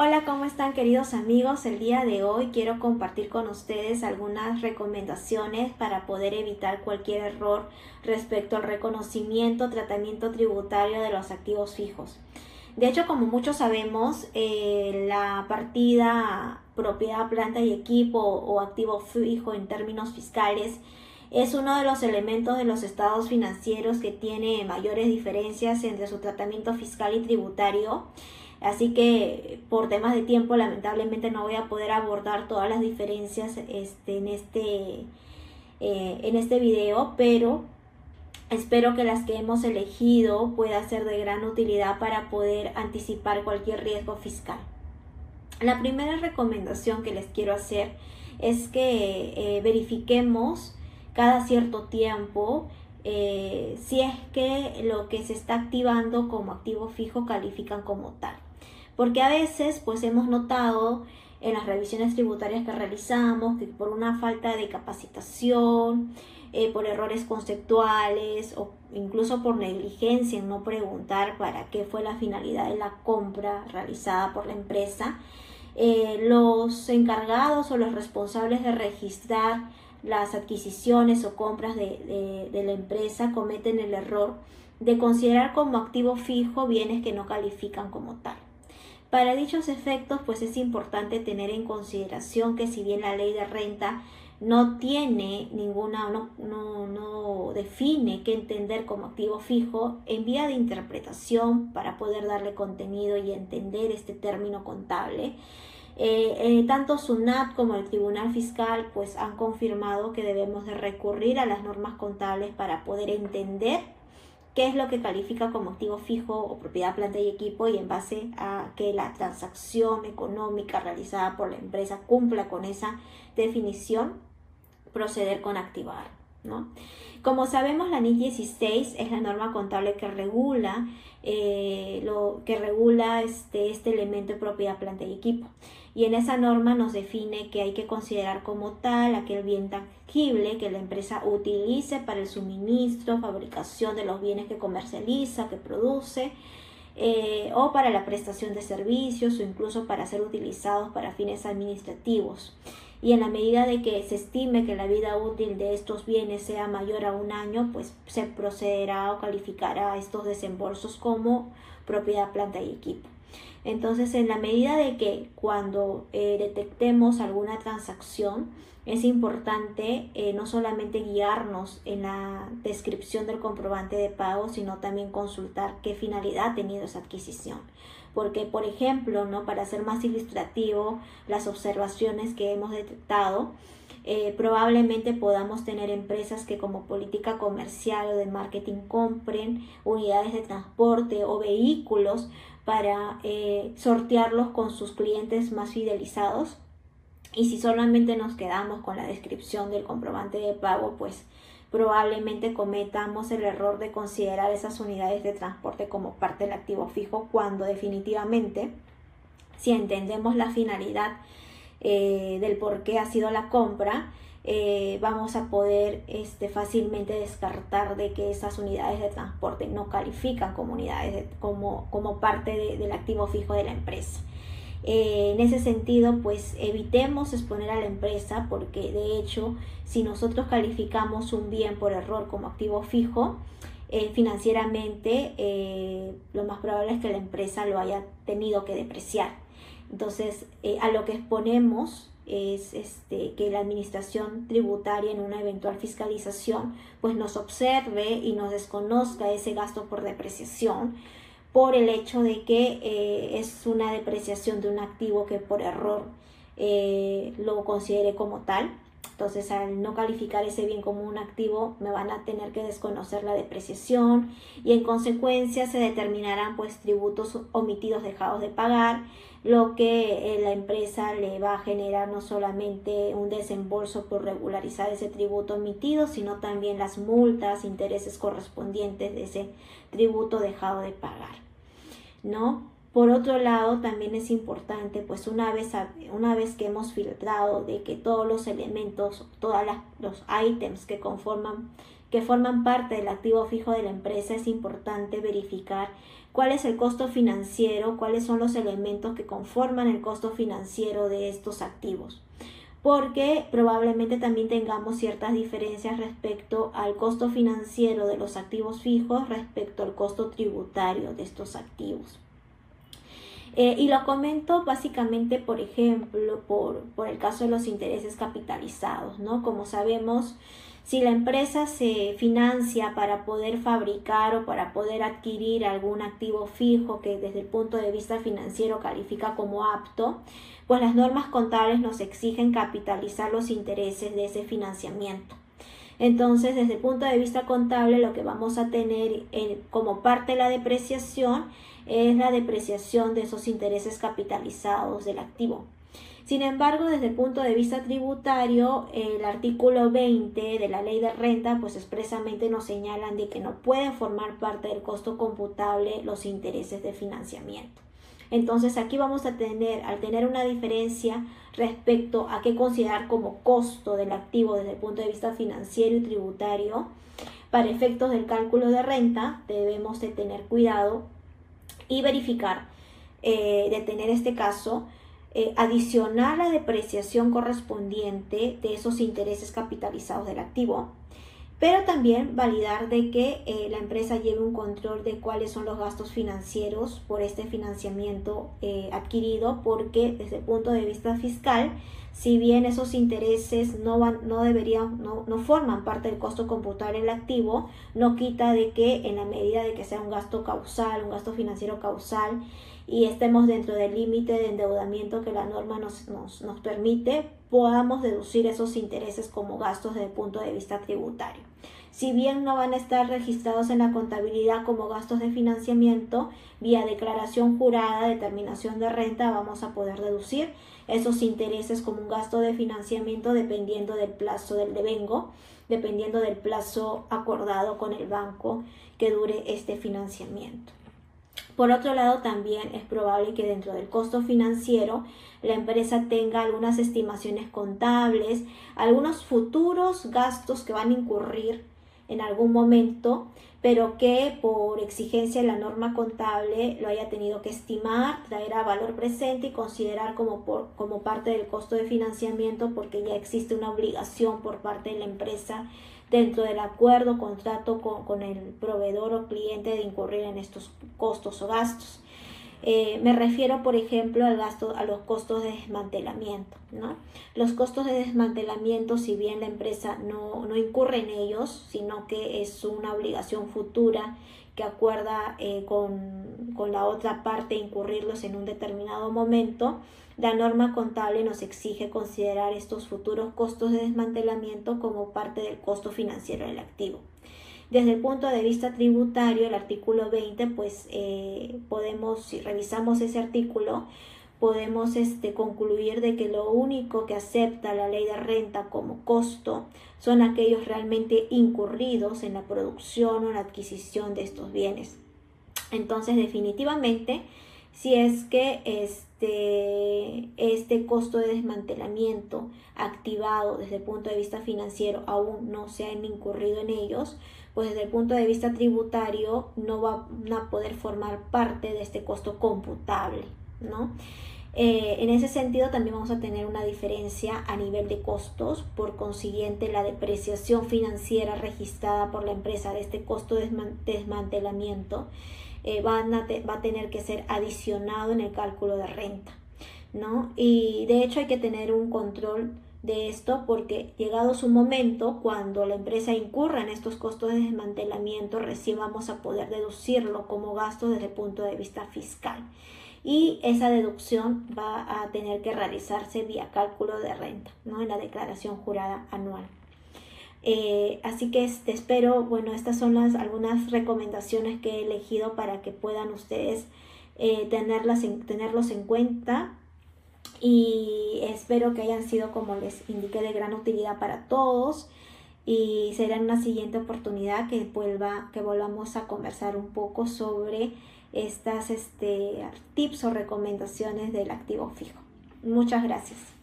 Hola, ¿cómo están queridos amigos? El día de hoy quiero compartir con ustedes algunas recomendaciones para poder evitar cualquier error respecto al reconocimiento, tratamiento tributario de los activos fijos. De hecho, como muchos sabemos, eh, la partida propiedad, planta y equipo o activo fijo en términos fiscales es uno de los elementos de los estados financieros que tiene mayores diferencias entre su tratamiento fiscal y tributario Así que por temas de tiempo lamentablemente no voy a poder abordar todas las diferencias este, en, este, eh, en este video, pero espero que las que hemos elegido pueda ser de gran utilidad para poder anticipar cualquier riesgo fiscal. La primera recomendación que les quiero hacer es que eh, verifiquemos cada cierto tiempo eh, si es que lo que se está activando como activo fijo califican como tal porque a veces pues hemos notado en las revisiones tributarias que realizamos que por una falta de capacitación, eh, por errores conceptuales o incluso por negligencia en no preguntar para qué fue la finalidad de la compra realizada por la empresa, eh, los encargados o los responsables de registrar las adquisiciones o compras de la empresa cometen el error de considerar como activo fijo bienes que no califican como tal. Para dichos efectos, pues es importante tener en consideración que si bien la ley de renta no tiene ninguna, no, no, no, define qué entender como activo fijo, en vía de interpretación para poder darle contenido y entender este término contable, eh, eh, tanto SUNAT como el Tribunal Fiscal pues han confirmado que debemos de recurrir a las normas contables para poder entender qué es lo que califica como activo fijo o propiedad, planta y equipo y en base a que la transacción económica realizada por la empresa cumpla con esa definición, proceder con activar. Como sabemos, la NIC 16 es la norma contable que regula, eh, lo, que regula este, este elemento de propiedad, planta y equipo. Y en esa norma nos define que hay que considerar como tal aquel bien tangible que la empresa utilice para el suministro, fabricación de los bienes que comercializa, que produce, eh, o para la prestación de servicios o incluso para ser utilizados para fines administrativos. Y en la medida de que se estime que la vida útil de estos bienes sea mayor a un año, pues se procederá o calificará estos desembolsos como propiedad, planta y equipo. Entonces, en la medida de que cuando eh, detectemos alguna transacción, es importante eh, no solamente guiarnos en la descripción del comprobante de pago, sino también consultar qué finalidad ha tenido esa adquisición. Porque, por ejemplo, ¿no? para ser más ilustrativo, las observaciones que hemos detectado, eh, probablemente podamos tener empresas que como política comercial o de marketing compren unidades de transporte o vehículos para eh, sortearlos con sus clientes más fidelizados. Y si solamente nos quedamos con la descripción del comprobante de pago, pues probablemente cometamos el error de considerar esas unidades de transporte como parte del activo fijo cuando definitivamente si entendemos la finalidad eh, del por qué ha sido la compra, eh, vamos a poder este, fácilmente descartar de que esas unidades de transporte no califican como unidades como, como parte del activo fijo de la empresa. Eh, en ese sentido, pues evitemos exponer a la empresa porque de hecho, si nosotros calificamos un bien por error como activo fijo, financieramente lo más probable es que la empresa lo haya tenido que depreciar. Entonces, a lo que exponemos es este, que la administración tributaria en una eventual fiscalización pues nos observe y nos desconozca ese gasto por depreciación por el hecho de que eh, es una depreciación de un activo que por error eh, lo considere como tal. Entonces, al no calificar ese bien como un activo, me van a tener que desconocer la depreciación y en consecuencia se determinarán pues tributos omitidos dejados de pagar, lo que eh, la empresa le va a generar no solamente un desembolso por regularizar ese tributo omitido, sino también las multas, intereses correspondientes de ese tributo dejado de pagar. ¿No? Por otro lado, también es importante, pues una vez, una vez que hemos filtrado de que todos los elementos, todos los ítems que conforman que forman parte del activo fijo de la empresa, es importante verificar cuál es el costo financiero, cuáles son los elementos que conforman el costo financiero de estos activos porque probablemente también tengamos ciertas diferencias respecto al costo financiero de los activos fijos respecto al costo tributario de estos activos. Eh, y lo comento básicamente, por ejemplo, por, por, el caso de los intereses capitalizados, ¿no? Como sabemos, si la empresa se financia para poder fabricar o para poder adquirir algún activo fijo que desde el punto de vista financiero califica como apto, pues las normas contables nos exigen capitalizar los intereses de ese financiamiento. Entonces, desde el punto de vista contable, lo que vamos a tener como parte de la depreciación es la depreciación de esos intereses capitalizados del activo. Sin embargo, desde el punto de vista tributario, el artículo 20 de la ley de renta, pues expresamente nos señalan de que no pueden formar parte del costo computable los intereses de financiamiento. Entonces aquí vamos a tener, al tener una diferencia respecto a qué considerar como costo del activo desde el punto de vista financiero y tributario, para efectos del cálculo de renta debemos de tener cuidado y verificar, eh, de tener este caso, eh, adicionar la depreciación correspondiente de esos intereses capitalizados del activo, pero también validar de que eh, la empresa lleve un control de cuáles son los gastos financieros por este financiamiento adquirido, porque desde el punto de vista fiscal, si bien esos intereses no van, no deberían, no, no forman parte del costo computable del activo, no quita de que en la medida de que sea un gasto causal, un gasto financiero causal, y estemos dentro del límite de endeudamiento que la norma nos, nos, nos, permite, podamos deducir esos intereses como gastos desde el punto de vista tributario. Si bien no van a estar registrados en la contabilidad como gastos de financiamiento, vía declaración jurada, determinación de renta, vamos a poder deducir esos intereses como un gasto de financiamiento dependiendo del plazo del devengo, dependiendo del plazo acordado con el banco que dure este financiamiento. Por otro lado, también es probable que dentro del costo financiero la empresa tenga algunas estimaciones contables, algunos futuros gastos que van a incurrir en algún momento, pero que por exigencia de la norma contable lo haya tenido que estimar, traer a valor presente y considerar como, por, como parte del costo de financiamiento porque ya existe una obligación por parte de la empresa dentro del acuerdo, contrato con, el proveedor o cliente de incurrir en estos costos o gastos. Eh, me refiero, por ejemplo, al gasto, a los costos de desmantelamiento. ¿no? Los costos de desmantelamiento, si bien la empresa no, no incurre en ellos, sino que es una obligación futura que acuerda eh, con, con, la otra parte incurrirlos en un determinado momento, la norma contable nos exige considerar estos futuros costos de desmantelamiento como parte del costo financiero del activo. Desde el punto de vista tributario, el artículo 20, pues eh, podemos, si revisamos ese artículo, podemos este, concluir de que lo único que acepta la ley de renta como costo son aquellos realmente incurridos en la producción o la adquisición de estos bienes. Entonces, definitivamente, si es que este, este costo de desmantelamiento activado desde el punto de vista financiero aún no se han incurrido en ellos, pues desde el punto de vista tributario no van a poder formar parte de este costo computable, ¿no? Eh, en ese sentido también vamos a tener una diferencia a nivel de costos, por consiguiente la depreciación financiera registrada por la empresa de este costo de desmantelamiento eh, va a tener que ser adicionado en el cálculo de renta, ¿no? Y de hecho hay que tener un control de esto porque llegado su momento, cuando la empresa incurra en estos costos de desmantelamiento, recién vamos a poder deducirlo como gasto desde el punto de vista fiscal. Y esa deducción va a tener que realizarse vía cálculo de renta, ¿no? En la declaración jurada anual. Eh, así que te este, espero, bueno, estas son las algunas recomendaciones que he elegido para que puedan ustedes eh, tenerlas tenerlos en cuenta y espero que hayan sido, como les indiqué, de gran utilidad para todos y será en una siguiente oportunidad que, vuelva, que volvamos a conversar un poco sobre estas este, tips o recomendaciones del activo fijo. Muchas gracias.